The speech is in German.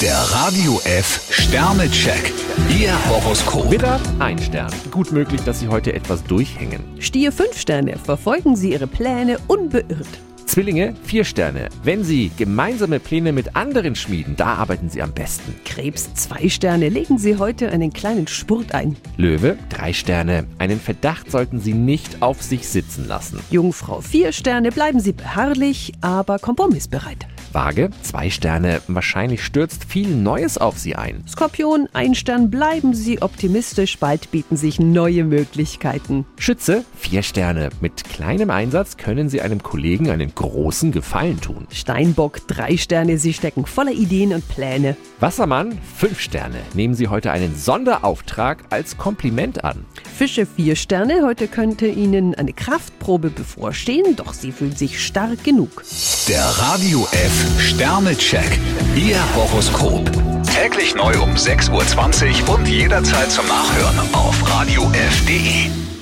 Der Radio F Sternecheck. Ihr Horoskop. Widder, ein Stern. Gut möglich, dass Sie heute etwas durchhängen. Stier 5 Sterne, verfolgen Sie Ihre Pläne unbeirrt. Zwillinge, vier Sterne. Wenn Sie gemeinsame Pläne mit anderen schmieden, da arbeiten Sie am besten. Krebs 2 Sterne, legen Sie heute einen kleinen Spurt ein. Löwe, drei Sterne. Einen Verdacht sollten Sie nicht auf sich sitzen lassen. Jungfrau 4 Sterne, bleiben Sie beharrlich, aber kompromissbereit. Waage, zwei Sterne. Wahrscheinlich stürzt viel Neues auf Sie ein. Skorpion 1 Stern, bleiben Sie optimistisch, bald bieten sich neue Möglichkeiten. Schütze, vier Sterne. Mit kleinem Einsatz können Sie einem Kollegen einen großen Gefallen tun. Steinbock 3 Sterne, Sie stecken voller Ideen und Pläne. Wassermann, fünf Sterne. Nehmen Sie heute einen Sonderauftrag als Kompliment an. Fische 4 Sterne, heute könnte Ihnen eine Kraftprobe bevorstehen, doch Sie fühlen sich stark genug. Der Radio F Sternecheck. Ihr Horoskop. Täglich neu um 6.20 Uhr und jederzeit zum Nachhören auf Radio radiof.de.